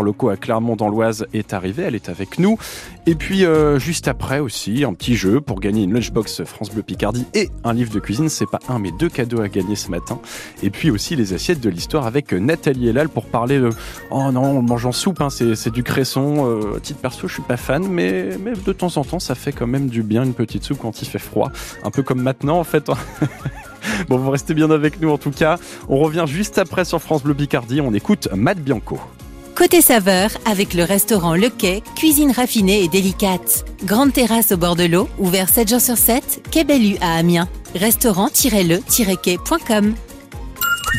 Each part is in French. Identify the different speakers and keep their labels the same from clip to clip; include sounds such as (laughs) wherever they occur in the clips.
Speaker 1: locaux à Clermont dans l'Oise est arrivée. Elle est avec nous. Et puis, euh, juste après aussi, un petit jeu pour gagner une lunchbox France Bleu Picardie et un livre de cuisine. C'est pas un, mais deux cadeaux à gagner ce matin. Et puis aussi les assiettes de l'histoire avec Nathalie Elal pour parler de. Oh non, on mange en soupe, hein, c'est du cresson. Euh, perso, je suis pas fan, mais, mais de temps en temps, ça fait quand même du bien une petite soupe quand il fait froid. Un peu comme maintenant, en fait. (laughs) bon, vous restez bien avec nous en tout cas. On revient juste après sur France Bleu Picardie. On écoute Matt Bianco.
Speaker 2: Côté saveur, avec le restaurant Le Quai, cuisine raffinée et délicate. Grande terrasse au bord de l'eau, ouvert 7 jours sur 7, Quai Bellu à Amiens. Restaurant-le-quai.com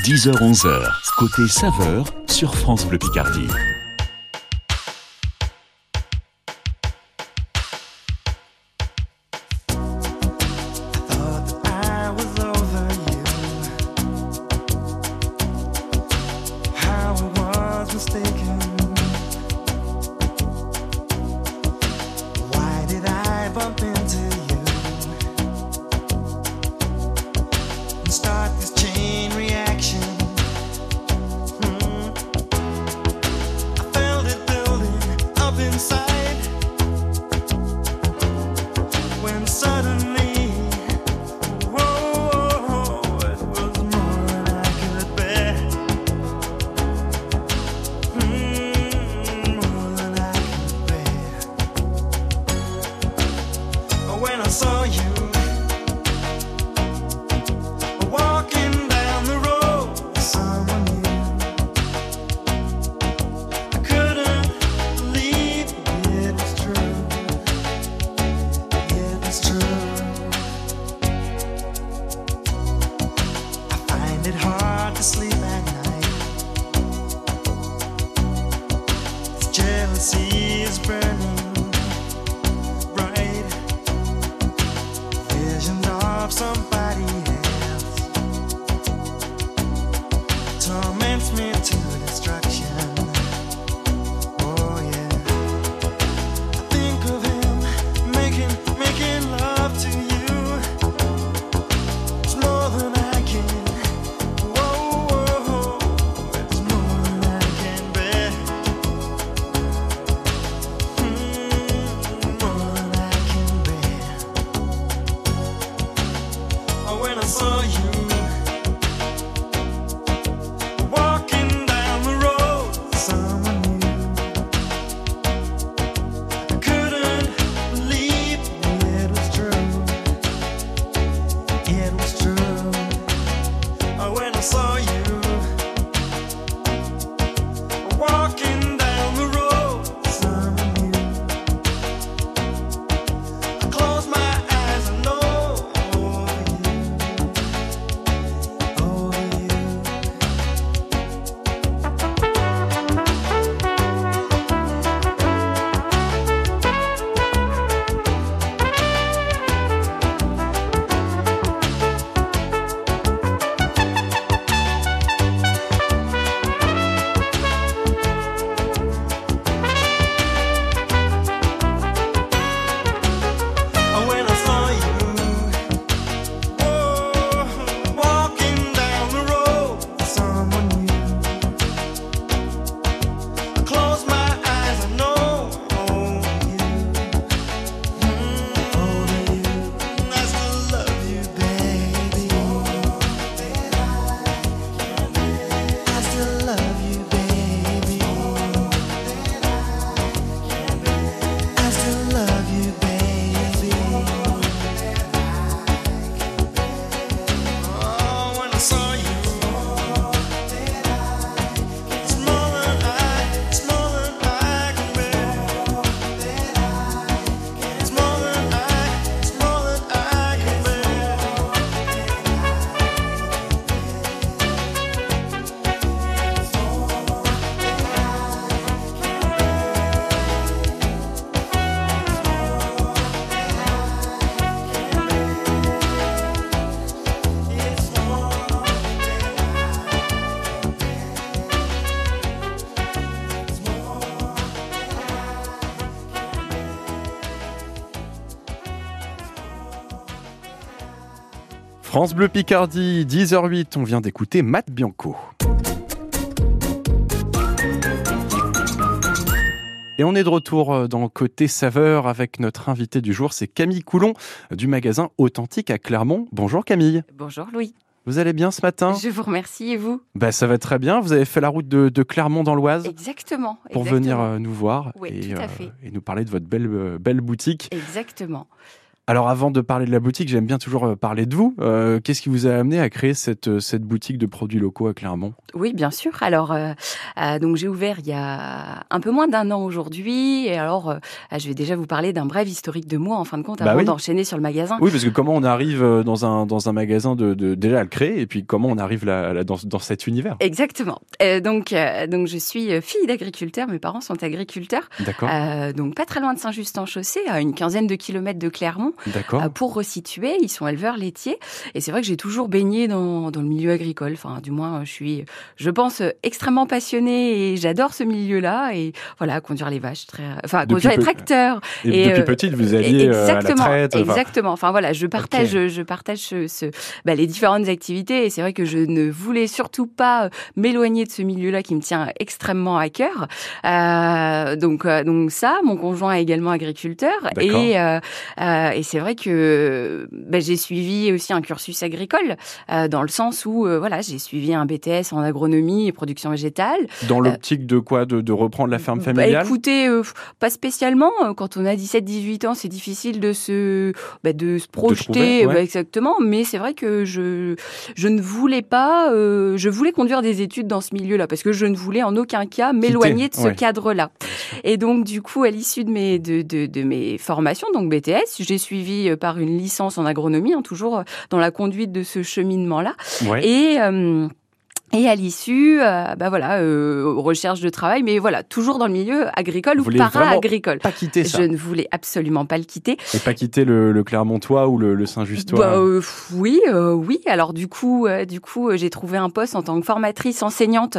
Speaker 3: 10h-11h, côté saveur sur France Bleu Picardie.
Speaker 1: France Bleu Picardie, 10h08, on vient d'écouter Matt Bianco. Et on est de retour euh, dans Côté Saveur avec notre invité du jour, c'est Camille Coulon du magasin Authentique à Clermont. Bonjour Camille.
Speaker 4: Bonjour Louis.
Speaker 1: Vous allez bien ce matin?
Speaker 4: Je vous remercie et vous?
Speaker 1: Bah, Ça va très bien. Vous avez fait la route de, de Clermont dans l'Oise
Speaker 4: Exactement.
Speaker 1: Pour venir euh, nous voir
Speaker 4: Oui,
Speaker 1: et,
Speaker 4: tout à
Speaker 1: euh,
Speaker 4: fait.
Speaker 1: et nous parler de votre belle, euh, belle boutique.
Speaker 4: Exactement.
Speaker 1: Alors avant de parler de la boutique, j'aime bien toujours euh, parler de vous. Euh, Qu'est-ce qui vous a amené à créer cette, euh, cette boutique de produits locaux à Clermont?
Speaker 4: Oui, bien sûr. Alors, euh, euh, donc j'ai ouvert il y a un peu moins d'un an aujourd'hui. Et alors, je vais déjà vous parler d'un bref historique de moi, en fin de compte,
Speaker 1: Bah
Speaker 4: avant
Speaker 1: oui.
Speaker 4: d'enchaîner sur le magasin.
Speaker 1: Oui, parce que comment on arrive dans un, dans un magasin de, de déjà à le créer et puis comment on arrive là, là, dans, dans cet univers?
Speaker 4: Exactement. Donc, donc, je suis fille d'agriculteur. Mes parents sont agriculteurs.
Speaker 1: D'accord,
Speaker 4: donc, pas très loin de Saint-Just-en-Chaussée, à une quinzaine de kilomètres de Clermont.
Speaker 1: D'accord.
Speaker 4: Euh, pour resituer, ils sont éleveurs laitiers. Et c'est vrai que j'ai toujours baigné dans, dans le milieu agricole. Enfin, du moins, je suis, je pense, extrêmement passionnée et j'adore ce milieu-là. Et voilà, conduire les vaches, très, enfin,
Speaker 1: Depuis
Speaker 4: conduire les tracteurs.
Speaker 1: Et,
Speaker 4: et,
Speaker 1: depuis
Speaker 4: euh,
Speaker 1: petite, vous alliez euh, à la
Speaker 4: exactement,
Speaker 1: traite.
Speaker 4: exactement. Enfin voilà, je partage, je partage ce, ce- bah, les différentes activités et c'est vrai que je ne voulais surtout pas euh, m'éloigner de ce milieu-là qui me tient extrêmement à cœur. Euh, donc donc ça, mon conjoint est également agriculteur et euh, euh, et c'est vrai que bah, j'ai suivi aussi un cursus agricole euh, dans le sens où euh, voilà, j'ai suivi un BTS en agronomie et production végétale.
Speaker 1: Dans l'optique de quoi? De, de reprendre la ferme familiale?
Speaker 4: Bah, écoutez, euh, pas spécialement. Euh, Quand on a 17-18 ans, c'est difficile de se, bah, de se projeter
Speaker 1: trouver, ouais.
Speaker 4: bah, exactement. Mais c'est vrai que je, je ne voulais pas, euh, je voulais conduire des études dans ce milieu-là parce que je ne voulais en aucun cas m'éloigner de ce
Speaker 1: ouais.
Speaker 4: cadre-là. Et donc, du coup, à l'issue de mes, de, de, de mes formations, donc BTS, j'ai suivi euh, par une licence en agronomie, hein, toujours euh, dans la conduite de ce cheminement-là.
Speaker 1: Ouais.
Speaker 4: Et euh, et à l'issue, euh, bah voilà, euh, recherche de travail, mais voilà, toujours dans le milieu agricole
Speaker 1: Vous
Speaker 4: ou para-agricole.
Speaker 1: Pas quitter ça.
Speaker 4: Je ne voulais absolument pas le quitter.
Speaker 1: Et pas quitter le, le Clermontois ou le, le Saint-Justois.
Speaker 4: Bah, euh, oui, euh, oui. Alors du coup, euh, du coup, euh, j'ai trouvé un poste en tant que formatrice enseignante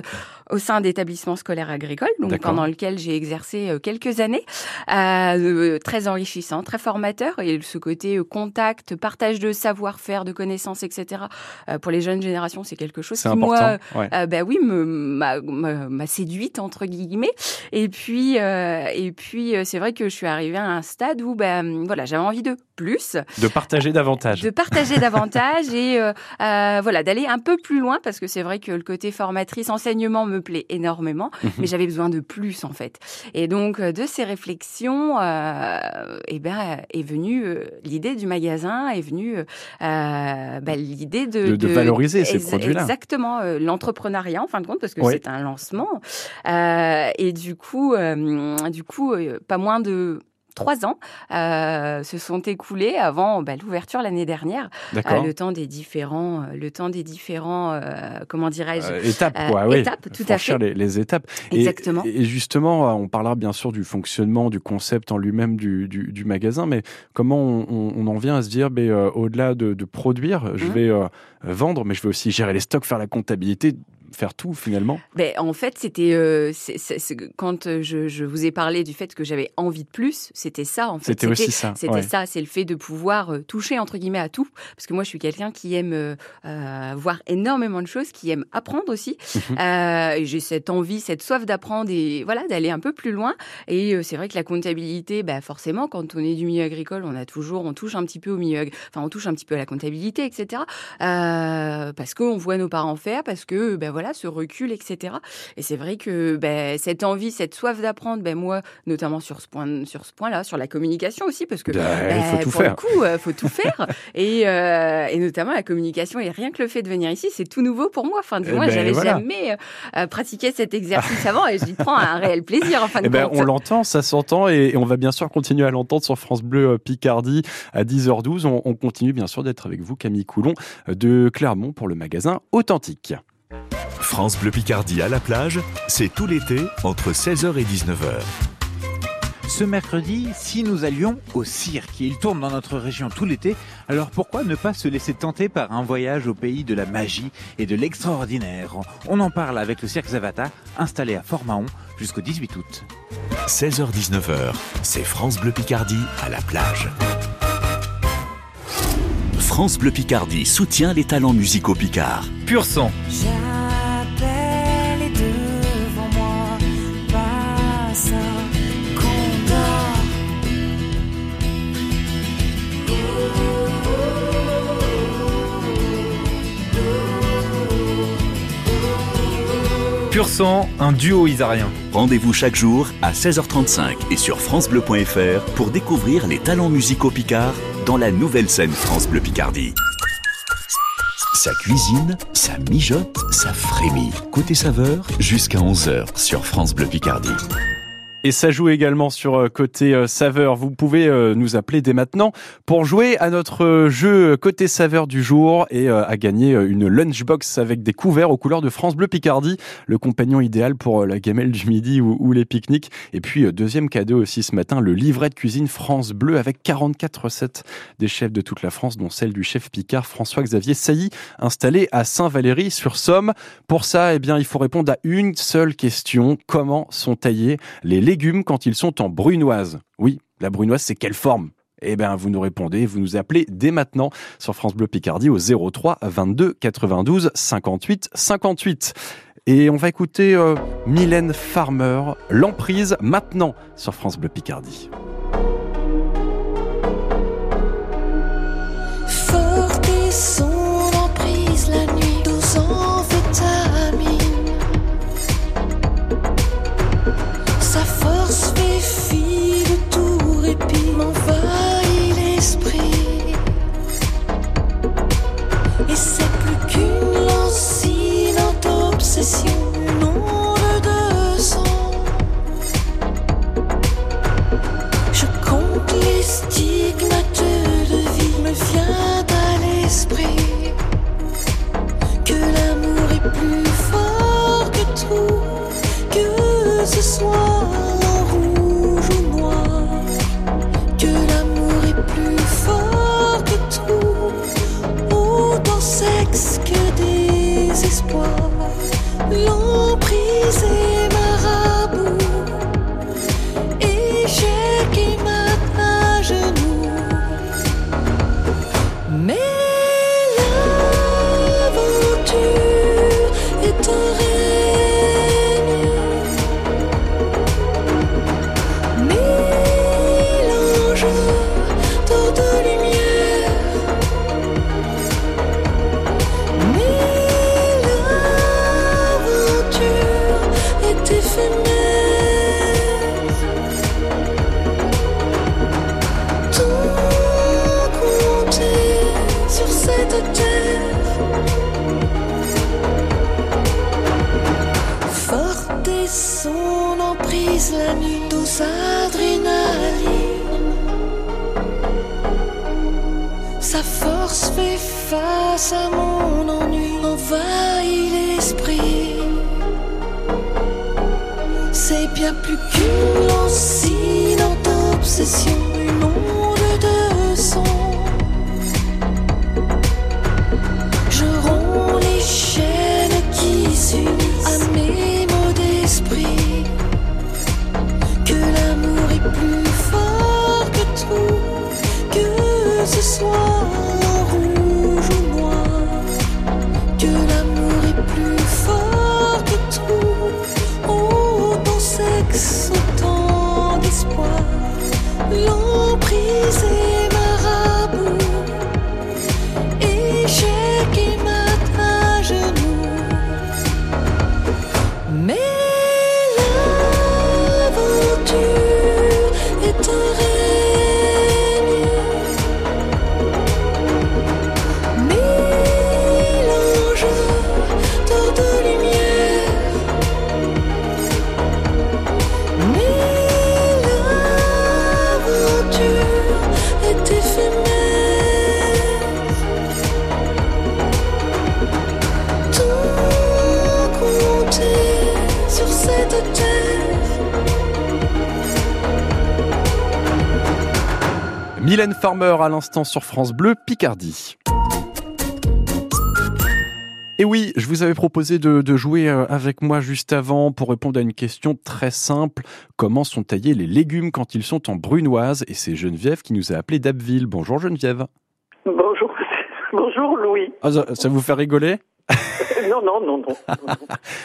Speaker 4: au sein d'établissements scolaires agricoles, donc pendant lequel j'ai exercé quelques années, euh, très enrichissant, très formateur, et ce côté contact, partage de savoir-faire, de connaissances, etc. euh, pour les jeunes générations, c'est quelque chose qui
Speaker 1: important.
Speaker 4: moi
Speaker 1: ouais.
Speaker 4: euh, bah oui, m'a séduite entre guillemets. Et puis, euh, et puis, euh, c'est vrai que je suis arrivée à un stade où, ben, voilà, j'avais envie de plus,
Speaker 1: De partager davantage.
Speaker 4: de partager davantage et euh, euh, voilà, d'aller un peu plus loin parce que c'est vrai que le côté formatrice, enseignement me plaît énormément,
Speaker 1: Mhm.
Speaker 4: mais j'avais besoin de plus en fait. Et donc de ces réflexions, euh, eh ben est venue l'idée du magasin, est venue bah, l'idée de,
Speaker 1: De- de valoriser ces produits-là.
Speaker 4: Exactement, l'entrepreneuriat en fin de compte parce que
Speaker 1: Oui.
Speaker 4: c'est un lancement. Euh, et du coup, euh, du coup, euh, pas moins de trois ans euh, se sont écoulés avant bah, l'ouverture l'année dernière. Euh,
Speaker 1: D'accord.
Speaker 4: le temps des différents, euh, le temps des différents, euh, comment dirais-je,
Speaker 1: Euh, étapes,
Speaker 4: euh,
Speaker 1: quoi, oui.
Speaker 4: étapes, tout à fait.
Speaker 1: Les, les étapes. Et-
Speaker 4: Exactement.
Speaker 1: Et, justement, euh, on parlera bien sûr du fonctionnement, du concept en lui-même du, du, du magasin, mais comment on, en vient à se dire, ben, euh, au-delà de, de produire, je
Speaker 4: Mhm.
Speaker 1: vais euh, vendre, mais je vais aussi gérer les stocks, faire la comptabilité, faire tout finalement.
Speaker 4: Ben, en fait, c'était euh, quand euh, je, je vous ai parlé du fait que j'avais envie de plus, c'était ça en fait.
Speaker 1: C'était aussi ça.
Speaker 4: C'était
Speaker 1: ouais.
Speaker 4: ça, c'est le fait de pouvoir euh, toucher entre guillemets à tout, parce que moi je suis quelqu'un qui aime euh, voir énormément de choses, qui aime apprendre aussi.
Speaker 1: Mhm.
Speaker 4: J'ai cette envie, cette soif d'apprendre et voilà d'aller un peu plus loin. Et c'est vrai que la comptabilité, bah forcément, quand on est du milieu agricole, on a toujours, on touche un petit peu au milieu, enfin on touche un petit peu à la comptabilité, etc. Parce qu'on voit nos parents faire, parce que ben voilà ce recul, etc. Et c'est vrai que ben, cette envie, cette soif d'apprendre, ben moi notamment sur ce point, sur ce point-là, sur la communication aussi, parce que
Speaker 1: Ben,
Speaker 4: ben,
Speaker 1: faut tout
Speaker 4: pour
Speaker 1: faire.
Speaker 4: le coup, euh, faut tout faire. (laughs) et, euh, et notamment la communication. Et rien que le fait de venir ici, c'est tout nouveau pour moi. Enfin, du
Speaker 1: Eh
Speaker 4: moins,
Speaker 1: ben,
Speaker 4: j'avais
Speaker 1: voilà.
Speaker 4: jamais euh, euh, pratiqué cet exercice avant et j'y prends un réel plaisir. En fin de
Speaker 1: Eh
Speaker 4: compte.
Speaker 1: on l'entend, ça s'entend et, et on va bien sûr continuer à l'entendre sur France Bleu Picardie à 10h12. On, on continue bien sûr d'être avec vous, Camille Coulon de Clermont pour le magasin Authentique.
Speaker 3: France Bleu Picardie à la plage, c'est tout l'été entre 16h et 19h.
Speaker 5: Ce mercredi, si nous allions au cirque, il tourne dans notre région tout l'été, alors pourquoi ne pas se laisser tenter par un voyage au pays de la magie et de l'extraordinaire? On en parle avec le cirque Zavata, installé à Fort-Mahon jusqu'au 18 août.
Speaker 3: 16h-19h, c'est France Bleu Picardie à la plage. France Bleu Picardie soutient les talents musicaux picards.
Speaker 6: Pur sang.
Speaker 5: 100% un duo isarien.
Speaker 7: Rendez-vous chaque jour à 16h35 et sur FranceBleu.fr pour découvrir les talents musicaux picards dans la nouvelle scène France Bleu Picardie. Ça cuisine, ça mijote, ça frémit. Côté saveur, jusqu'à 11h sur France Bleu Picardie.
Speaker 8: Et ça joue également sur euh, côté euh, saveur. Vous pouvez euh, nous appeler dès maintenant pour jouer à notre jeu côté saveur du jour et à gagner une lunchbox avec des couverts aux couleurs de France Bleu Picardie, le compagnon idéal pour la gamelle du midi ou, les pique-niques. Et puis deuxième cadeau aussi ce matin, le livret de cuisine France Bleu avec 44 recettes des chefs de toute la France, dont celle du chef Picard François-Xavier Sailly, installé à Saint-Valery sur Somme. Pour ça, eh bien, il faut répondre à une seule question comment sont taillés les légumes quand ils sont en brunoise. Oui, la brunoise, c'est quelle forme? Eh bien, vous nous répondez, vous nous appelez dès maintenant sur France Bleu Picardie au 03 22 92 58 58. Et on va écouter euh, Mylène Farmer, l'emprise maintenant sur France Bleu Picardie. possession, onde de sang. Je compte les stigmates de vie, me vient à l'esprit que l'amour est plus. mon ennui envahit l'esprit. C'est bien plus qu'une lancinante obsession. Mylène Farmer à l'instant sur France Bleu Picardie. Et oui, je vous avais proposé de, jouer euh, avec moi juste avant pour répondre à une question très simple. Comment sont taillés les légumes quand ils sont en brunoise? Et c'est Geneviève qui nous a appelé d'Abbeville. Bonjour Geneviève.
Speaker 6: Bonjour. (laughs) Bonjour Louis.
Speaker 8: Ah, ça, vous fait rigoler? (laughs)
Speaker 6: non, non, non, non. (laughs)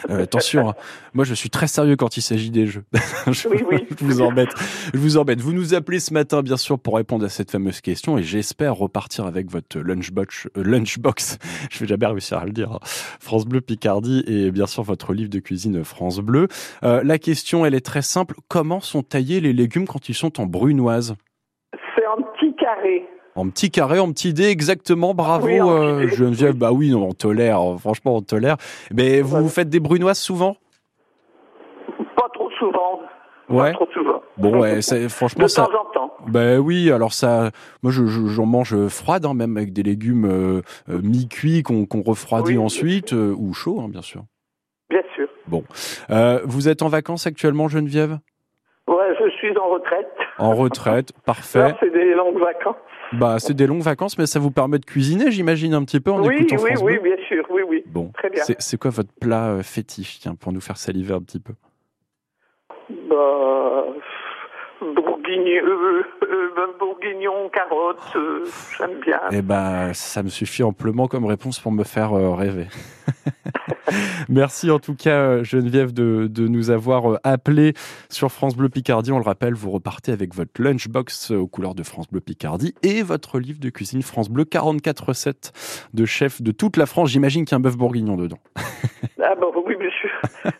Speaker 1: Euh, attention, hein. moi je suis très sérieux quand il s'agit des jeux. (laughs) je,
Speaker 6: Oui, oui.
Speaker 1: je vous embête. Je vous embête. Vous nous appelez ce matin, bien sûr, pour répondre à cette fameuse question et j'espère repartir avec votre lunchbox. euh, lunchbox. Je vais jamais réussir à le dire. hein. France Bleu Picardie et bien sûr votre livre de cuisine France Bleu. Euh, la question, elle est très simple. Comment sont taillés les légumes quand ils sont en brunoise?
Speaker 6: C'est un petit carré.
Speaker 1: En petit carré, en petit dé, exactement. Bravo,
Speaker 6: Oui,
Speaker 1: euh, Geneviève. Bah oui, on tolère. euh, Franchement, on tolère. Mais vous, faites des brunoises souvent?
Speaker 6: Pas trop souvent.
Speaker 1: Ouais.
Speaker 6: Pas trop souvent.
Speaker 1: Bon, ouais, c'est-
Speaker 6: De
Speaker 1: franchement, ça.
Speaker 6: temps en temps.
Speaker 1: Ben oui, alors ça, moi je, je- j'en mange froide, hein, même avec des légumes euh, euh, mi-cuits qu'on, qu'on refroidit
Speaker 6: Oui,
Speaker 1: ensuite, euh, ou chaud, hein, bien sûr.
Speaker 6: Bien sûr.
Speaker 1: Euh, vous êtes en vacances actuellement, Geneviève?
Speaker 6: Suis en retraite.
Speaker 1: En retraite, (laughs) parfait.
Speaker 6: C'est des longues vacances.
Speaker 1: Bah, c'est des longues vacances, mais ça vous permet de cuisiner, j'imagine, un petit peu en
Speaker 6: oui,
Speaker 1: écoutant
Speaker 6: oui,
Speaker 1: France
Speaker 6: oui,
Speaker 1: Bleu.
Speaker 6: bien sûr. Oui, oui.
Speaker 1: Bon,
Speaker 6: Très bien.
Speaker 1: c'est, quoi votre plat euh, fétiche, tiens, pour nous faire saliver un petit peu?
Speaker 6: Bah, bourguignon, euh, euh, bourguignon, carottes, euh, j'aime bien.
Speaker 1: Eh ben, ça me suffit amplement comme réponse pour me faire euh, rêver. (laughs) (laughs) Merci en tout cas euh, Geneviève de, de nous avoir euh, appelé sur France Bleu Picardie. On le rappelle, vous repartez avec votre lunchbox euh, aux couleurs de France Bleu Picardie et votre livre de cuisine France Bleu, 44 recettes de chefs de toute la France. J'imagine qu'il y a un bœuf bourguignon dedans. (laughs)
Speaker 6: Ah bon, oui, bien sûr.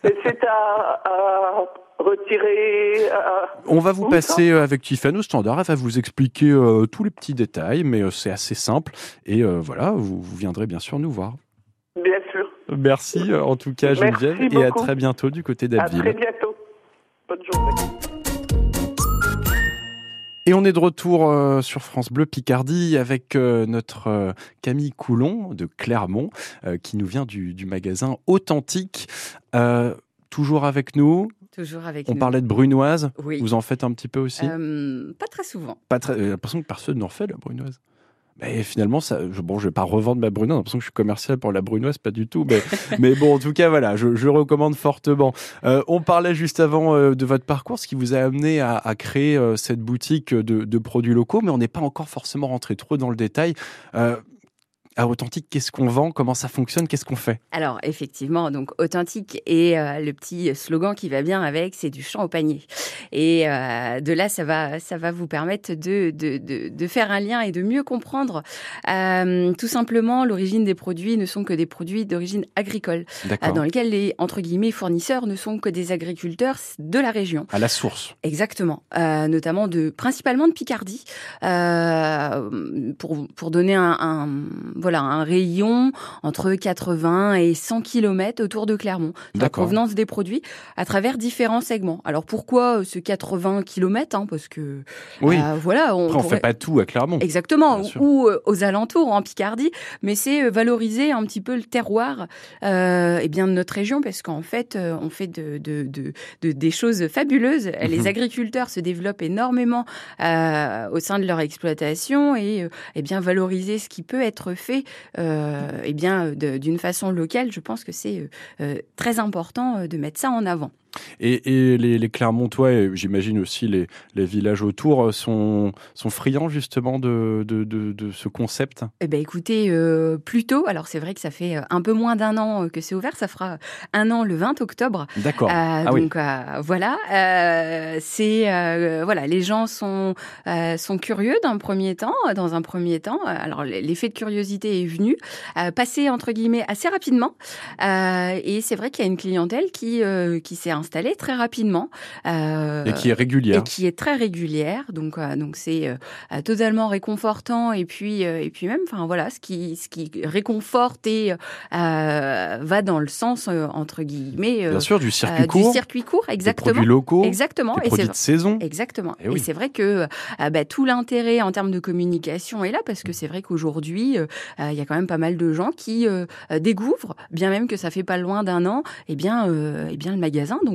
Speaker 6: C'est à, à retirer. à-
Speaker 1: On va vous
Speaker 6: Où
Speaker 1: passer avec Tiffany au standard. Elle va vous expliquer euh, tous les petits détails, mais euh, c'est assez simple. Et euh, voilà, vous, vous viendrez bien sûr nous voir.
Speaker 6: Bien sûr.
Speaker 1: Merci euh, en tout cas
Speaker 6: Merci
Speaker 1: Geneviève et à très bientôt du côté
Speaker 6: À
Speaker 1: d'Abbeville.
Speaker 6: très bientôt. Bonne journée.
Speaker 1: Et on est de retour euh, sur France Bleu Picardie avec euh, notre euh, Camille Coulon de Clermont qui nous vient du, du magasin Authentique. Euh, toujours avec nous.
Speaker 4: Toujours avec
Speaker 1: On
Speaker 4: nous.
Speaker 1: parlait de brunoise.
Speaker 4: Oui.
Speaker 1: Vous en faites un petit peu aussi
Speaker 4: Euh, pas très souvent.
Speaker 1: Pas très- J'ai l'impression que personne n'en fait la brunoise. Mais finalement, ça, je, bon, je vais pas revendre ma brunoise. J'ai l'impression que je suis commercial pour la brunoise, pas du tout. Mais, (laughs) mais bon, en tout cas, voilà, je, je recommande fortement. Euh, on parlait juste avant euh, de votre parcours, ce qui vous a amené à, à créer euh, cette boutique de, de produits locaux, mais on n'est pas encore forcément rentré trop dans le détail. À Authentique, qu'est-ce qu'on vend Comment ça fonctionne Qu'est-ce qu'on fait?
Speaker 4: Alors effectivement, donc authentique et euh, le petit slogan qui va bien avec, c'est du champ au panier. Et euh, de là, ça va, ça va vous permettre de, de, de, de faire un lien et de mieux comprendre. Euh, tout simplement, l'origine des produits ne sont que des produits d'origine agricole, dans lesquels les entre guillemets fournisseurs ne sont que des agriculteurs de la région.
Speaker 1: À la source.
Speaker 4: Exactement, notamment de principalement de Picardie, pour pour donner un, un voilà un rayon entre 80 et 100 km autour de Clermont. La
Speaker 1: D'accord.
Speaker 4: provenance des produits à travers différents segments. Alors pourquoi euh, ce 80 km hein, Parce que
Speaker 1: Oui.
Speaker 4: euh, voilà, on,
Speaker 1: Après, on
Speaker 4: pourrait-
Speaker 1: fait pas tout à Clermont.
Speaker 4: Exactement, ou, euh, aux alentours, en Picardie, mais c'est euh, valoriser un petit peu le terroir euh, et bien de notre région, parce qu'en fait, on fait de, de, de, de- des choses fabuleuses.
Speaker 1: Mhm.
Speaker 4: Les agriculteurs se développent énormément euh, au sein de leur exploitation et eh bien valoriser ce qui peut être fait euh, eh bien d'une façon locale. Je pense que c'est euh, euh, très important de mettre ça en avant.
Speaker 1: Et, et les, les Clermontois, et j'imagine aussi les, les villages autour, euh, sont, sont friands justement de, de, de, de ce concept?
Speaker 4: Eh ben écoutez, euh, plus tôt, alors c'est vrai que ça fait euh, un peu moins d'un an euh, que c'est ouvert, ça fera un an le 20 octobre.
Speaker 1: D'accord.
Speaker 4: Euh,
Speaker 1: ah oui.
Speaker 4: donc euh, voilà, c'est voilà, les gens sont sont curieux d'un premier temps, dans un premier temps. Alors l'effet de curiosité est venu, passé entre guillemets assez rapidement, et c'est vrai qu'il y a une clientèle qui qui s'est installée très rapidement euh,
Speaker 1: Et qui est régulière.
Speaker 4: et qui est très régulière. Donc, euh, donc c'est euh, totalement réconfortant. Et puis, et puis même, enfin voilà, ce qui, ce qui réconforte et va dans le sens entre guillemets
Speaker 1: Bien sûr, du circuit
Speaker 4: du
Speaker 1: court,
Speaker 4: circuit court,
Speaker 1: des
Speaker 4: exactement.
Speaker 1: produits locaux,
Speaker 4: Exactement.
Speaker 1: des
Speaker 4: Et c'est
Speaker 1: produits de saison.
Speaker 4: Exactement.
Speaker 1: Eh
Speaker 4: Et,
Speaker 1: oui.
Speaker 4: c'est vrai que bah, tout l'intérêt en termes de communication est là parce que c'est vrai qu'aujourd'hui, il y a quand même pas mal de gens qui découvrent, bien même que ça fait pas loin d'un an, eh bien, euh, eh bien le magasin. Donc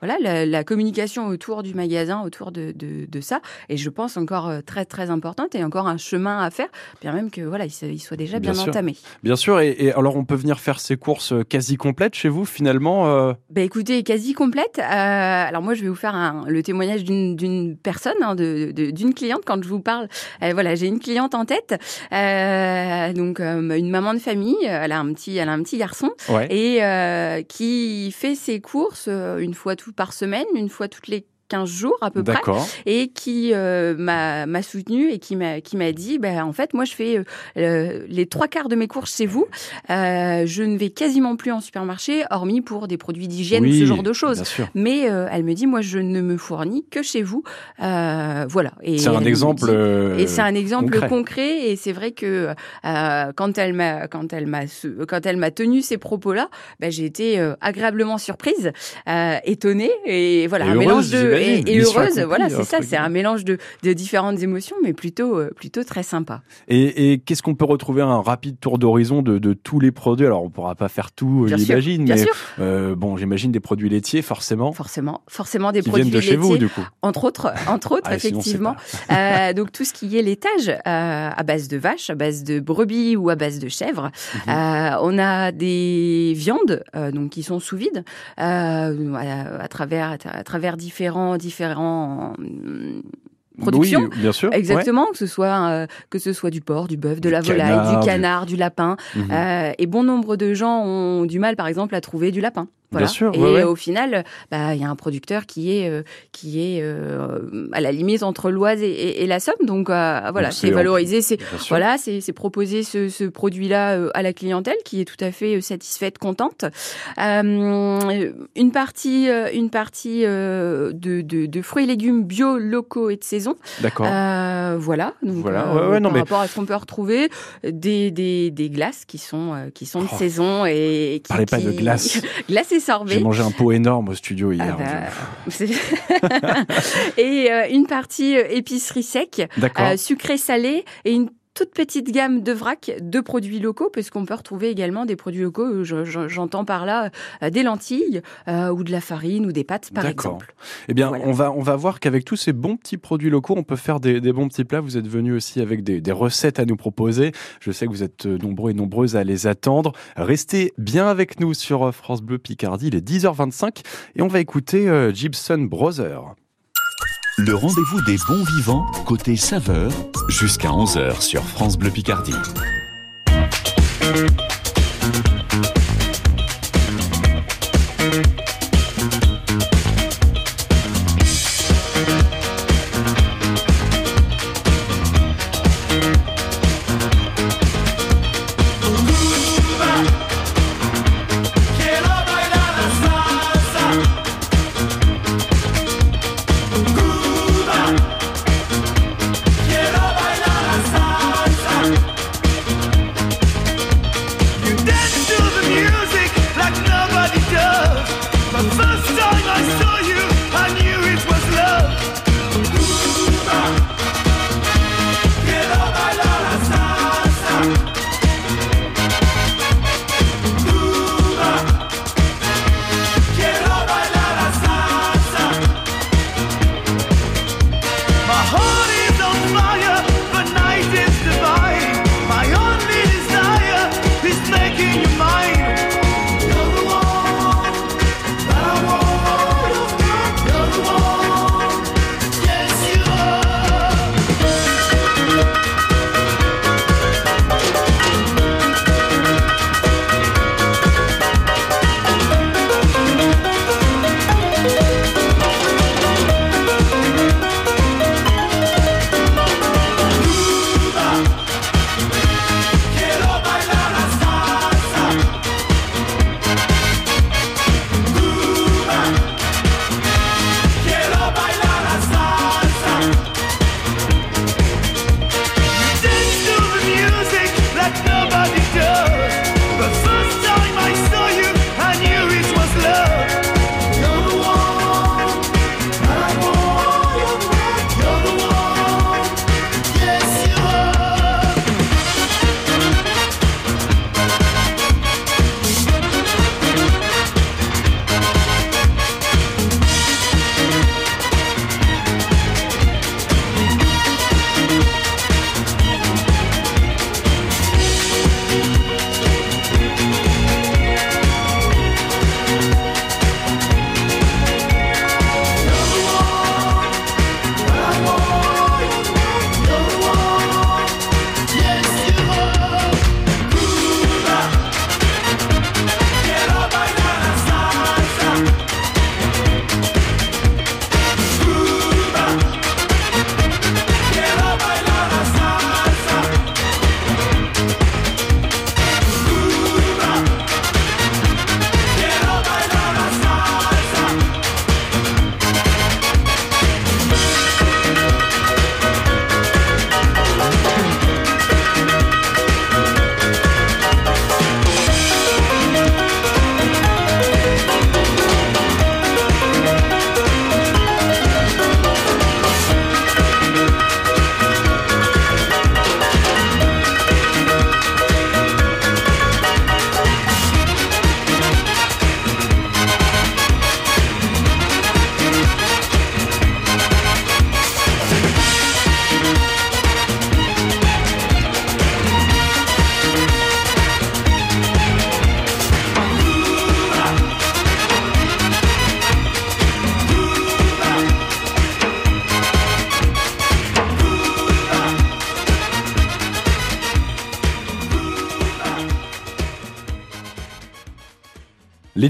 Speaker 4: voilà, la, communication autour du magasin, autour de, de, ça, et je pense encore très très importante et encore un chemin à faire, bien même que voilà, il, soit déjà bien, entamé.
Speaker 1: Bien sûr, et, alors on peut venir faire ses courses quasi complètes chez vous finalement.
Speaker 4: Bah écoutez, quasi complète. alors moi, je vais vous faire un, le témoignage d'une personne, hein, d'une cliente quand je vous parle. voilà, j'ai une cliente en tête, donc une maman de famille. Elle a un petit, elle a un petit garçon et qui fait ses courses une fois tout par semaine, une fois toutes les 15 jours à peu près, et qui euh, m'a soutenu et qui m'a qui m'a dit, bah, en fait, moi, je fais euh, les trois quarts de mes courses chez vous. Euh, je ne vais quasiment plus en supermarché, hormis pour des produits d'hygiène ou ce genre de choses. Mais elle me dit, moi, je ne me fournis que chez vous. voilà.
Speaker 1: C'est un exemple.
Speaker 4: et c'est un exemple concret. et c'est vrai que quand elle m'a quand elle m'a quand elle m'a tenu ces propos-là, bah, j'ai été agréablement surprise, étonnée et voilà un mélange de et, heureuse. Voilà, c'est ça. C'est un mélange de, de, différentes émotions, mais plutôt, euh, plutôt très sympa.
Speaker 1: Et, et qu'est-ce qu'on peut retrouver un rapide tour d'horizon de, de, tous les produits? Alors, on pourra pas faire tout, j'imagine, mais euh, bon, j'imagine des produits laitiers, forcément.
Speaker 4: Forcément, forcément des
Speaker 1: qui
Speaker 4: produits
Speaker 1: viennent de
Speaker 4: chez
Speaker 1: vous, du coup.
Speaker 4: Entre autres, entre (laughs) autres, ah, effectivement. euh, donc tout ce qui est laitage euh, à base de vaches, à base de brebis ou à base de chèvres. Mhm. euh, on a des viandes, euh, donc qui sont sous vide, à, à, travers à travers différents différents production.
Speaker 1: Oui, bien sûr.
Speaker 4: Exactement, que ce soit euh, que ce soit du porc, du bœuf, de la volaille, du canard, du, lapin. Mhm. Euh, et bon nombre de gens ont du mal, par exemple, à trouver du lapin.
Speaker 1: Bien sûr.
Speaker 4: Et au final, bah, il y a un producteur qui est euh, qui est euh, à la limite entre l'Oise et, la Somme. Donc euh, voilà, c'est valorisé, c'est voilà, c'est proposer ce, ce produit-là à la clientèle qui est tout à fait satisfaite, contente. une partie une partie de, de, de, fruits et légumes bio, locaux et de saison.
Speaker 1: D'accord.
Speaker 4: voilà. Donc voilà. Ouais, non, par rapport à ce qu'on peut retrouver, des, des, des glaces qui sont qui sont de oh. saison et qui,
Speaker 1: Parlez pas de glace.
Speaker 4: glace (laughs)
Speaker 1: j'ai mangé un pot énorme au studio hier.
Speaker 4: Ah bah, (laughs) (laughs) et euh, une partie épicerie sec, euh, sucré salé et une toute petite gamme de vrac de produits locaux, puisqu'on peut retrouver également des produits locaux, j'entends par là euh, des lentilles euh, ou de la farine ou des pâtes, par exemple.
Speaker 1: Eh bien, on, va, on va voir qu'avec tous ces bons petits produits locaux, on peut faire des, des bons petits plats. Vous êtes venus aussi avec des, des, recettes à nous proposer. Je sais que vous êtes euh, nombreux et nombreuses à les attendre. Restez bien avec nous sur France Bleu Picardie, il est 10h25 et on va écouter Gibson Brothers.
Speaker 3: Le rendez-vous des bons vivants, côté saveur, jusqu'à 11h sur France Bleu Picardie.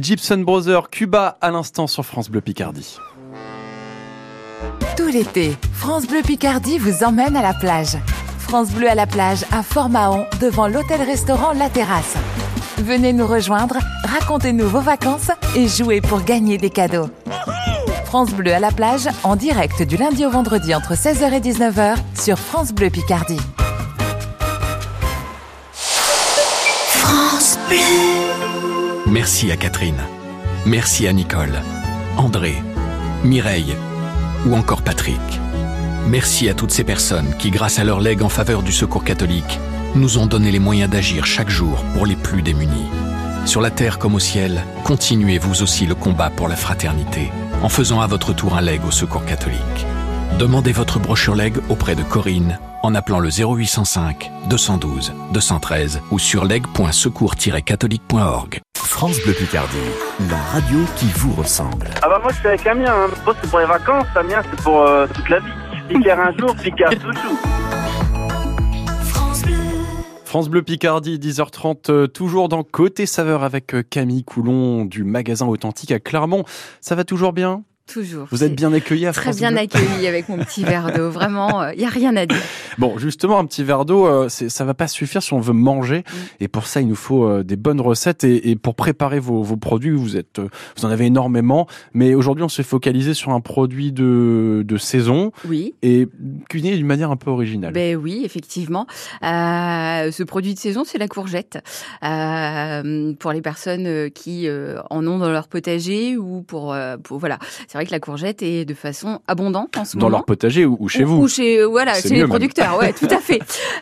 Speaker 1: Gibson Brothers, Cuba à l'instant sur France Bleu Picardie.
Speaker 9: Tout l'été, France Bleu Picardie vous emmène à la plage. France Bleu à la plage à Fort-Mahon devant l'hôtel-restaurant La Terrasse. Venez nous rejoindre, racontez-nous vos vacances et jouez pour gagner des cadeaux. France Bleu à la plage en direct du lundi au vendredi entre 16h et 19h sur France Bleu Picardie.
Speaker 10: France Bleu. Merci à Catherine. Merci à Nicole, André, Mireille ou encore Patrick. Merci à toutes ces personnes qui, grâce à leur legs en faveur du secours catholique, nous ont donné les moyens d'agir chaque jour pour les plus démunis. Sur la terre comme au ciel, continuez vous aussi le combat pour la fraternité en faisant à votre tour un leg au secours catholique. Demandez votre brochure leg auprès de Corinne en appelant le 0805 212 213 ou sur leg.secours-catholique.org.
Speaker 3: France Bleu Picardie, la radio qui vous ressemble.
Speaker 11: Ah bah moi je suis avec Amiens, hein. Moi, c'est pour les vacances, Amiens c'est pour euh, toute la vie. Picard un jour, Picard toujours.
Speaker 1: France Bleu Picardie, 10h30, euh, toujours dans Côté Saveur avec euh, Camille Coulon du magasin Authentique à Clermont. Ça va toujours bien?
Speaker 4: Toujours.
Speaker 1: Vous êtes bien accueilli à
Speaker 4: Très
Speaker 1: France
Speaker 4: bien
Speaker 1: Bleu
Speaker 4: accueilli avec mon petit verre d'eau. (laughs) Vraiment, il n'y a rien à dire.
Speaker 1: Bon, justement, un petit verre d'eau, euh, ça va pas suffire si on veut manger.
Speaker 4: Mm.
Speaker 1: Et pour ça, il nous faut euh, des bonnes recettes. Et, et pour préparer vos, vos produits, vous êtes, euh, vous en avez énormément. Mais aujourd'hui, on s'est focalisé sur un produit de, de saison
Speaker 4: Oui.
Speaker 1: et cuisiné d'une manière un peu originale.
Speaker 4: Ben oui, effectivement. Euh, ce produit de saison, c'est la courgette. Euh, pour les personnes euh, qui euh, en ont dans leur potager ou pour, euh, pour voilà, c'est vrai que la courgette est de façon abondante en ce
Speaker 1: Dans
Speaker 4: moment.
Speaker 1: leur potager ou, ou chez
Speaker 4: Ou-
Speaker 1: vous.
Speaker 4: Ou chez euh, voilà, chez les
Speaker 1: même.
Speaker 4: producteurs, ouais, (laughs) tout à fait.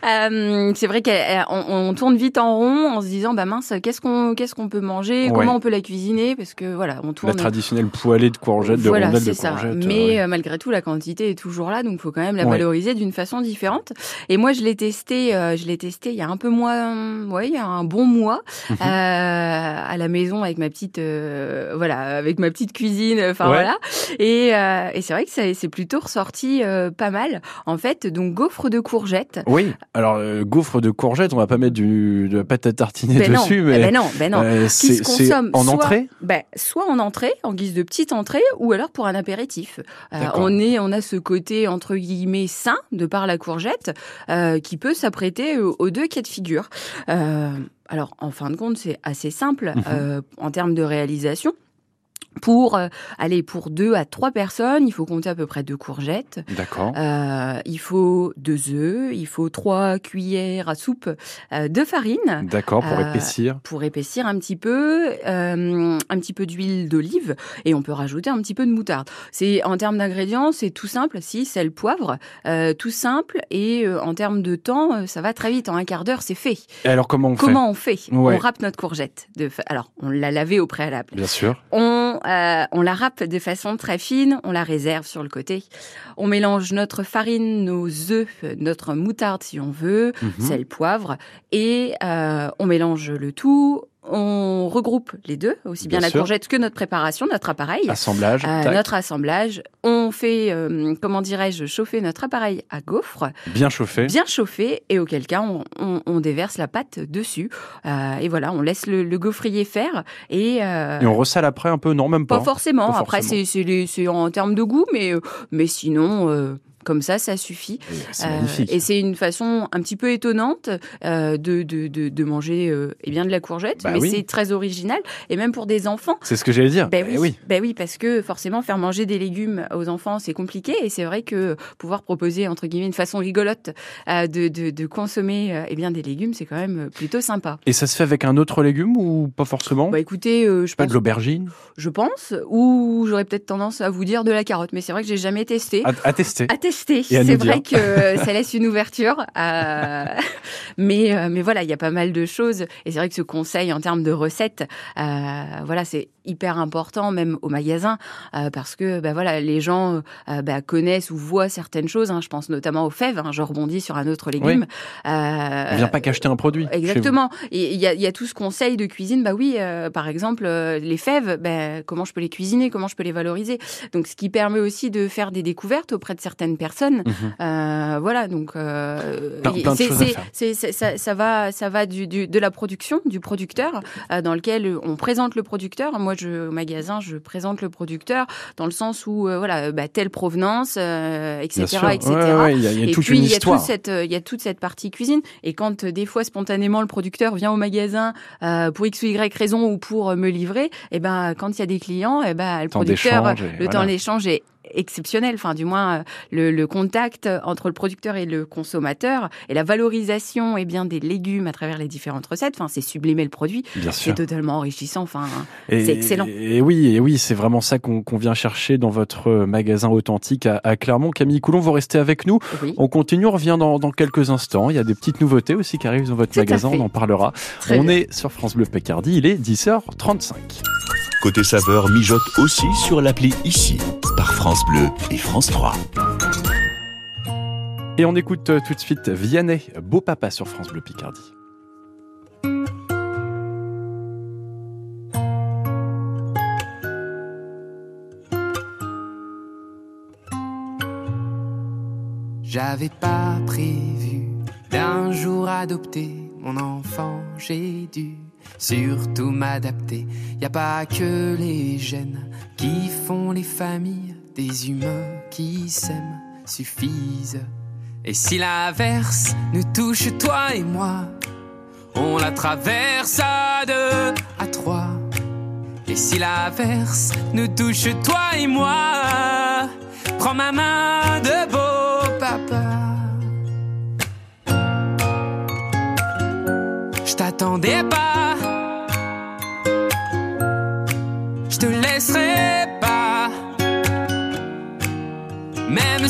Speaker 4: Euh, c'est vrai qu'on on tourne vite en rond en se disant bah mince, qu'est-ce qu'on qu'est-ce qu'on peut manger,
Speaker 1: Ouais.
Speaker 4: comment on peut la cuisiner parce que voilà, on
Speaker 1: La
Speaker 4: tourne
Speaker 1: traditionnelle poêlée de courgettes, de
Speaker 4: voilà,
Speaker 1: rondelles de
Speaker 4: c'est ça.
Speaker 1: courgettes.
Speaker 4: Mais
Speaker 1: ouais.
Speaker 4: euh, malgré tout, la quantité est toujours là, donc il faut quand même la
Speaker 1: Ouais.
Speaker 4: valoriser d'une façon différente. Et moi, je l'ai testé, euh, je l'ai testé il y a un peu moins, ouais, il y a un bon mois,
Speaker 1: Mhm.
Speaker 4: euh, à la maison avec ma petite, euh, voilà, avec ma petite cuisine, enfin voilà. (laughs) Et, euh, et c'est vrai que c'est plutôt ressorti euh, pas mal. En fait, donc gaufre de courgettes.
Speaker 1: Oui, alors euh, gaufre de courgettes, on va pas mettre du, de la pâte à tartiner
Speaker 4: Ben non,
Speaker 1: dessus,
Speaker 4: eh
Speaker 1: mais
Speaker 4: ben non, ben non.
Speaker 1: euh,
Speaker 4: qui
Speaker 1: c'est
Speaker 4: se
Speaker 1: c'est
Speaker 4: consomme
Speaker 1: en
Speaker 4: soit,
Speaker 1: entrée.
Speaker 4: ben, soit en entrée, en guise de petite entrée, ou alors pour un apéritif. On est, on a ce côté entre guillemets sain de par la courgette qui peut s'apprêter aux, deux cas de figure. Alors en fin de compte, c'est assez simple
Speaker 1: Mhm.
Speaker 4: en termes de réalisation. Pour euh, aller pour deux à trois personnes, il faut compter à peu près deux courgettes.
Speaker 1: D'accord.
Speaker 4: Euh, il faut deux œufs, il faut trois cuillères à soupe euh, de farine
Speaker 1: D'accord, pour
Speaker 4: euh,
Speaker 1: épaissir.
Speaker 4: pour épaissir un petit peu, euh, un petit peu d'huile d'olive et on peut rajouter un petit peu de moutarde. C'est en termes d'ingrédients, c'est tout simple, si sel, poivre, euh, tout simple et euh, en termes de temps, ça va très vite. En un quart d'heure, c'est fait.
Speaker 1: Et alors comment on
Speaker 4: Comment on fait?
Speaker 1: Ouais.
Speaker 4: On râpe notre courgette. De Alors, on l'a lavée au préalable.
Speaker 1: fait Bien sûr.
Speaker 4: On, euh, on la râpe de façon très fine, on la réserve sur le côté. On mélange notre farine, nos œufs, notre moutarde si on veut,
Speaker 1: Mhm.
Speaker 4: sel, poivre, et euh, on mélange le tout. On regroupe les deux, aussi bien,
Speaker 1: Bien
Speaker 4: la
Speaker 1: sûr.
Speaker 4: courgette que notre préparation, notre appareil.
Speaker 1: Assemblage.
Speaker 4: Euh, notre assemblage, on fait, euh, comment dirais-je, chauffer notre appareil à gaufre,
Speaker 1: Bien chauffé.
Speaker 4: bien chauffé, et auquel cas on, on- on déverse la pâte dessus. Euh, et voilà, on laisse le, le gaufrier faire. Et, euh,
Speaker 1: Et on ressale après un peu, non même pas.
Speaker 4: pas forcément.
Speaker 1: Pas
Speaker 4: Après,
Speaker 1: forcément.
Speaker 4: c'est les- c'est en termes de goût, mais, euh, mais sinon, euh, comme ça, ça suffit.
Speaker 1: Et C'est
Speaker 4: Euh, et c'est une façon un petit peu étonnante euh, de, de, de, manger euh, eh bien de la courgette,
Speaker 1: Bah
Speaker 4: mais
Speaker 1: oui.
Speaker 4: c'est très original. Et même pour des enfants.
Speaker 1: C'est ce que j'allais dire.
Speaker 4: Ben
Speaker 1: Eh
Speaker 4: oui, ben oui, parce que forcément faire manger des légumes aux enfants c'est compliqué et c'est vrai que pouvoir proposer entre guillemets une façon rigolote euh, de, de, de consommer eh bien des légumes c'est quand même plutôt sympa.
Speaker 1: Et ça se fait avec un autre légume ou pas forcément?
Speaker 4: Bah écoutez, je
Speaker 1: Pas
Speaker 4: pense,
Speaker 1: de l'aubergine?
Speaker 4: Je pense, ou j'aurais peut-être tendance à vous dire de la carotte, mais c'est vrai que j'ai jamais testé.
Speaker 1: à, à tester.
Speaker 4: À tester. C'est
Speaker 1: dire.
Speaker 4: vrai que ça (laughs) laisse une ouverture. euh, mais, euh, mais voilà, il y a pas mal de choses. Et c'est vrai que ce conseil en termes de recettes, euh, voilà, c'est hyper important même au magasin euh, parce que bah, voilà les gens euh, bah, connaissent ou voient certaines choses. Hein. je pense notamment aux fèves. Hein. je rebondis sur un autre légume.
Speaker 1: Oui. Euh, On vient pas qu'acheter un produit.
Speaker 4: Exactement. Et il y a, y a, tout ce conseil de cuisine. Bah oui, euh, par exemple les fèves. Bah, comment je peux les cuisiner Comment je peux les valoriser? Donc ce qui permet aussi de faire des découvertes auprès de certaines personnes. Mmh. voilà. Donc c'est ça, ça, va ça va du, du, de la production du producteur dans lequel on présente le producteur. Moi je, au magasin, je présente le producteur dans le sens où, euh, voilà, bah, telle provenance, euh, etc., etc.
Speaker 1: Ouais, ouais, y a, y a
Speaker 4: et puis il y a toute cette, il y a toute cette partie cuisine. Et quand des fois spontanément le producteur vient au magasin euh, pour x ou y raison ou pour me livrer, et ben quand il y a des clients, et ben le producteur, le
Speaker 1: voilà.
Speaker 4: temps d'échange est exceptionnel, enfin du moins euh, le, le, contact entre le producteur et le consommateur et la valorisation et bien des légumes à travers les différentes recettes, enfin c'est sublimer le produit, c'est totalement enrichissant, enfin c'est excellent.
Speaker 1: Et oui, et oui, c'est vraiment ça qu'on qu vient chercher dans votre magasin authentique à, à Clermont. Camille Coulon, vous restez avec nous.
Speaker 4: Oui.
Speaker 1: On continue, on revient dans, dans, quelques instants. Il y a des petites nouveautés aussi qui arrivent dans votre
Speaker 4: Tout
Speaker 1: magasin, on en parlera.
Speaker 4: Très
Speaker 1: on
Speaker 4: bien.
Speaker 1: est sur France Bleu Picardie, il est 10h35.
Speaker 3: Côté saveur mijote aussi sur l'appli ici par France Bleu et France 3.
Speaker 1: Et on écoute euh, tout de suite Vianney, Beau Papa sur France Bleu Picardie.
Speaker 12: J'avais pas prévu d'un jour adopter mon enfant, j'ai dû surtout m'adapter. Y a pas que les gènes qui font les familles, des humains qui s'aiment suffisent. Et si l'averse nous touche toi et moi, on la traverse à deux, à trois. Et si l'averse nous touche toi et moi, prends ma main de beau papa. Je t'attendais pas,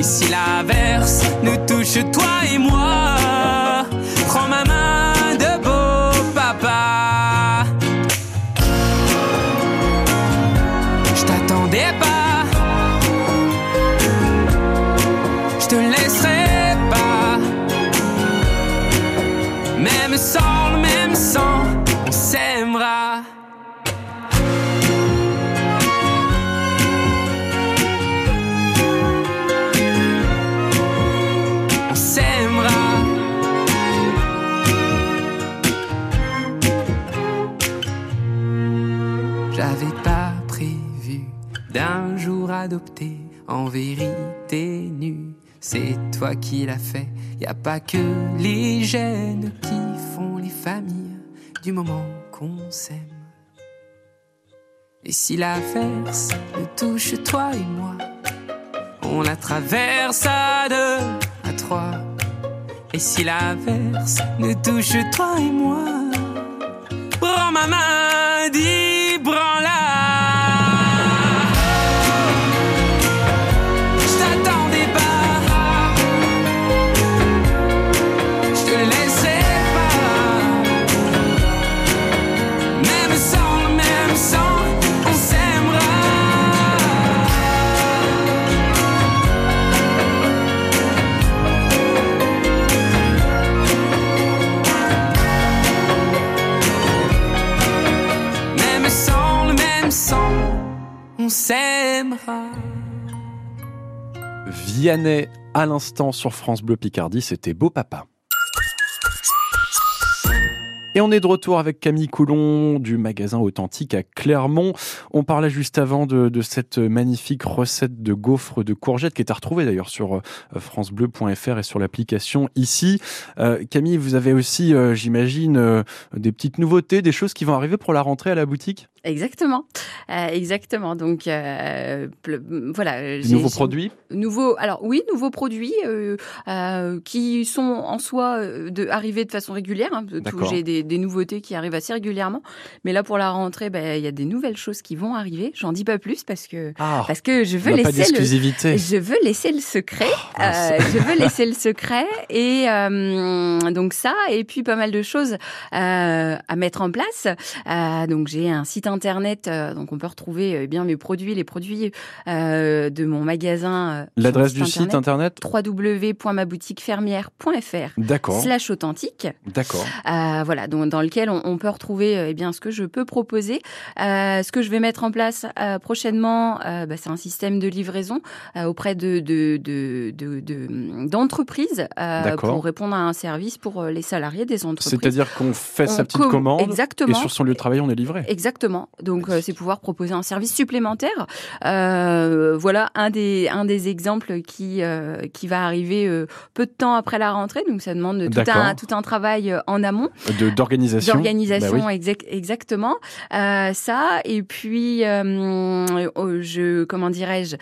Speaker 12: Et si l'averse nous touche toi et moi, prends ma main en vérité nu. C'est toi qui l'as fait. Y a pas que les gènes qui font les familles du moment qu'on s'aime. Et si l'averse nous touche toi et moi, on la traverse à deux, à trois. Et si l'averse nous touche toi et moi, prends ma main, dis branla. Je
Speaker 1: Vianney à l'instant sur France Bleu Picardie, c'était Beau Papa. Et on est de retour avec Camille Coulon du magasin authentique à Clermont. On parlait juste avant de, cette magnifique recette de gaufres de courgettes qui est à retrouver d'ailleurs sur euh, francebleu.fr et sur l'application ici. Euh, Camille, vous avez aussi, euh, j'imagine, des petites nouveautés, des choses qui vont arriver pour la rentrée à la boutique?
Speaker 4: Exactement, euh, exactement. Donc euh, voilà.
Speaker 1: Nouveaux produits?
Speaker 4: Nouveaux, alors oui, nouveaux produits euh, qui sont en soi de, arrivés de façon régulière. hein. J'ai des, des nouveautés qui arrivent assez régulièrement. Mais là, pour la rentrée, ben, il y a des nouvelles choses qui vont arriver. J'en dis pas plus parce que
Speaker 1: Ah,
Speaker 4: parce que je veux laisser le je veux laisser le secret. Euh, je veux laisser le secret et donc ça et puis pas mal de choses à mettre en place. Donc j'ai un site internet, euh, donc on peut retrouver euh, bien mes produits, les produits euh, de mon magasin.
Speaker 1: L'adresse du site internet
Speaker 4: www.maboutiquefermière.fr
Speaker 1: D'accord,
Speaker 4: slash authentique.
Speaker 1: d'accord.
Speaker 4: Voilà, donc, dans lequel on, on peut retrouver eh bien ce que je peux proposer. Ce que je vais mettre en place prochainement, bah, c'est un système de livraison auprès de de- de- de- de- d'entreprises euh, pour répondre à un service pour les salariés des entreprises.
Speaker 1: C'est-à-dire qu'on fait sa petite
Speaker 4: com-
Speaker 1: commande
Speaker 4: Exactement.
Speaker 1: et sur son lieu de travail, on est livré.
Speaker 4: Exactement. Donc euh, c'est pouvoir proposer un service supplémentaire. Euh, voilà un des un des exemples qui euh, qui va arriver peu de temps après la rentrée. Donc ça demande tout un tout un travail en amont
Speaker 1: D'organisation.
Speaker 4: d'organisation
Speaker 1: Bah oui.
Speaker 4: exact- exactement ça et puis oh, je comment dirais-je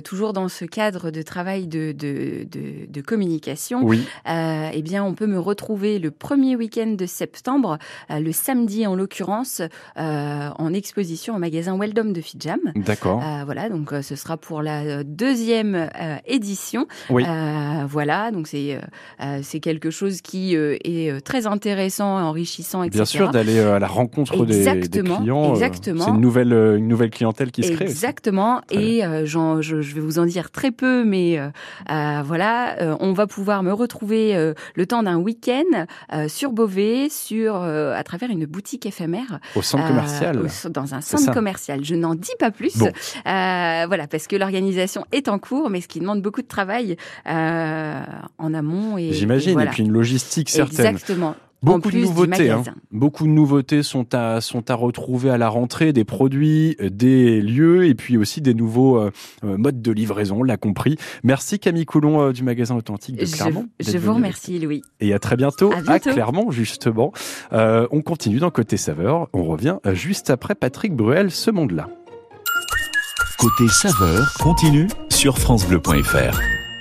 Speaker 4: toujours dans ce cadre de travail de de, de, de communication
Speaker 1: Oui,
Speaker 4: eh bien, on peut me retrouver le premier week-end de septembre, le samedi en l'occurrence, euh, en exposition au magasin Weldom de Fidjam.
Speaker 1: d'accord.
Speaker 4: Euh, voilà, donc euh, ce sera pour la euh, deuxième euh, édition.
Speaker 1: Oui.
Speaker 4: Euh, voilà, donc c'est euh, euh, c'est quelque chose qui euh, est euh, très intéressant, enrichissant, etc.
Speaker 1: Bien sûr, d'aller euh, à la rencontre des, des clients. euh,
Speaker 4: exactement.
Speaker 1: C'est une nouvelle, euh, une nouvelle clientèle qui se crée.
Speaker 4: Exactement. Et euh, je, je vais vous en dire très peu, mais euh, euh, voilà, euh, on va pouvoir me retrouver euh, le temps d'un week-end euh, sur Beauvais, sur euh, à travers une boutique éphémère.
Speaker 1: Au centre
Speaker 4: euh,
Speaker 1: commercial.
Speaker 4: au- dans un centre commercial. Je n'en dis pas plus.
Speaker 1: Bon.
Speaker 4: Euh, voilà, parce que l'organisation est en cours, mais ce qui demande beaucoup de travail euh, en amont. Et,
Speaker 1: J'imagine.
Speaker 4: et voilà.
Speaker 1: Et puis une logistique certaine.
Speaker 4: Exactement.
Speaker 1: Beaucoup
Speaker 4: en plus
Speaker 1: de
Speaker 4: du
Speaker 1: nouveautés. hein. Beaucoup de nouveautés sont à, sont à retrouver à la rentrée, des produits, euh, des lieux et puis aussi des nouveaux euh, euh, modes de livraison, on l'a compris. Merci Camille Coulon euh, du magasin authentique de
Speaker 4: Je,
Speaker 1: Clermont.
Speaker 4: je
Speaker 1: d'être
Speaker 4: vous remercie, Louis.
Speaker 1: Et à très bientôt
Speaker 4: À.
Speaker 1: Clermont, justement. Euh, on continue dans Côté Saveur. On revient juste après Patrick Bruel, ce monde-là.
Speaker 3: Côté saveur continue sur francebleu.fr.